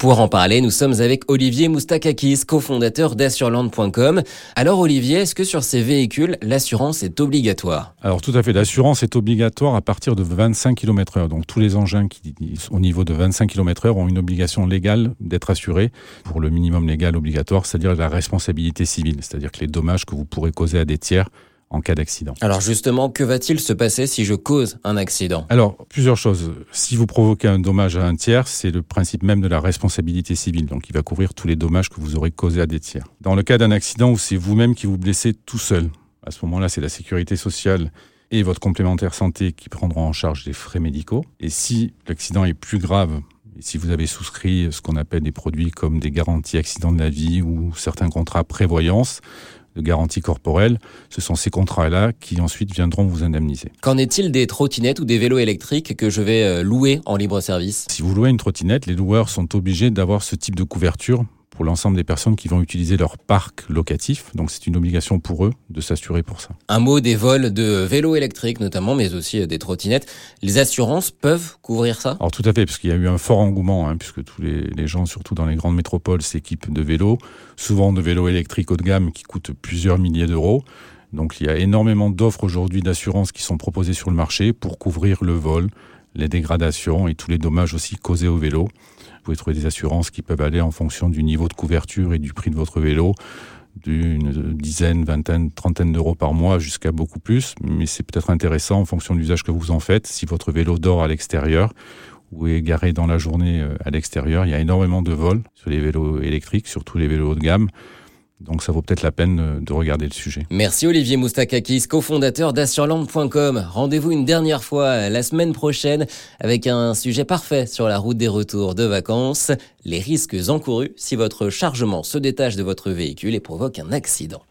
Pour en parler, nous sommes avec Olivier Moustakakis, cofondateur d'assureland.com. Alors Olivier, est-ce que sur ces véhicules, l'assurance est obligatoire? Alors tout à fait, l'assurance est obligatoire à partir de 25 km/h. Donc tous les engins qui, au niveau de 25 km/h, ont une obligation légale d'être assurés pour le minimum légal obligatoire, c'est-à-dire la responsabilité civile, c'est-à-dire que les dommages que vous pourrez causer à des tiers en cas d'accident. Alors justement, que va-t-il se passer si je cause un accident? Alors, plusieurs choses. Si vous provoquez un dommage à un tiers, c'est le principe même de la responsabilité civile. Donc, il va couvrir tous les dommages que vous aurez causés à des tiers. Dans le cas d'un accident où c'est vous-même qui vous blessez tout seul, à ce moment-là, c'est la sécurité sociale et votre complémentaire santé qui prendront en charge les frais médicaux. Et si l'accident est plus grave, et si vous avez souscrit ce qu'on appelle des produits comme des garanties accidents de la vie ou certains contrats prévoyance, de garantie corporelle, ce sont ces contrats-là qui ensuite viendront vous indemniser. Qu'en est-il des trottinettes ou des vélos électriques que je vais euh, louer en libre service? Si vous louez une trottinette, les loueurs sont obligés d'avoir ce type de couverture pour l'ensemble des personnes qui vont utiliser leur parc locatif. Donc c'est une obligation pour eux de s'assurer pour ça. Un mot des vols de vélos électriques notamment, mais aussi des trottinettes. Les assurances peuvent couvrir ça? Alors tout à fait, parce qu'il y a eu un fort engouement, hein, puisque tous les, gens, surtout dans les grandes métropoles, s'équipent de vélos, souvent de vélos électriques haut de gamme qui coûtent plusieurs milliers d'euros. Donc il y a énormément d'offres aujourd'hui d'assurance qui sont proposées sur le marché pour couvrir le vol, les dégradations et tous les dommages aussi causés au vélo. Vous pouvez trouver des assurances qui peuvent aller en fonction du niveau de couverture et du prix de votre vélo, d'une dizaine, vingtaine, trentaine d'euros par mois jusqu'à beaucoup plus. Mais c'est peut-être intéressant en fonction de l'usage que vous en faites. Si votre vélo dort à l'extérieur ou est garé dans la journée euh, à l'extérieur, il y a énormément de vols sur les vélos électriques, surtout les vélos haut de gamme. Donc ça vaut peut-être la peine euh, de regarder le sujet. Merci Olivier Moustakakis, cofondateur d'assureland.com. Rendez-vous une dernière fois la semaine prochaine avec un sujet parfait sur la route des retours de vacances, les risques encourus si votre chargement se détache de votre véhicule et provoque un accident.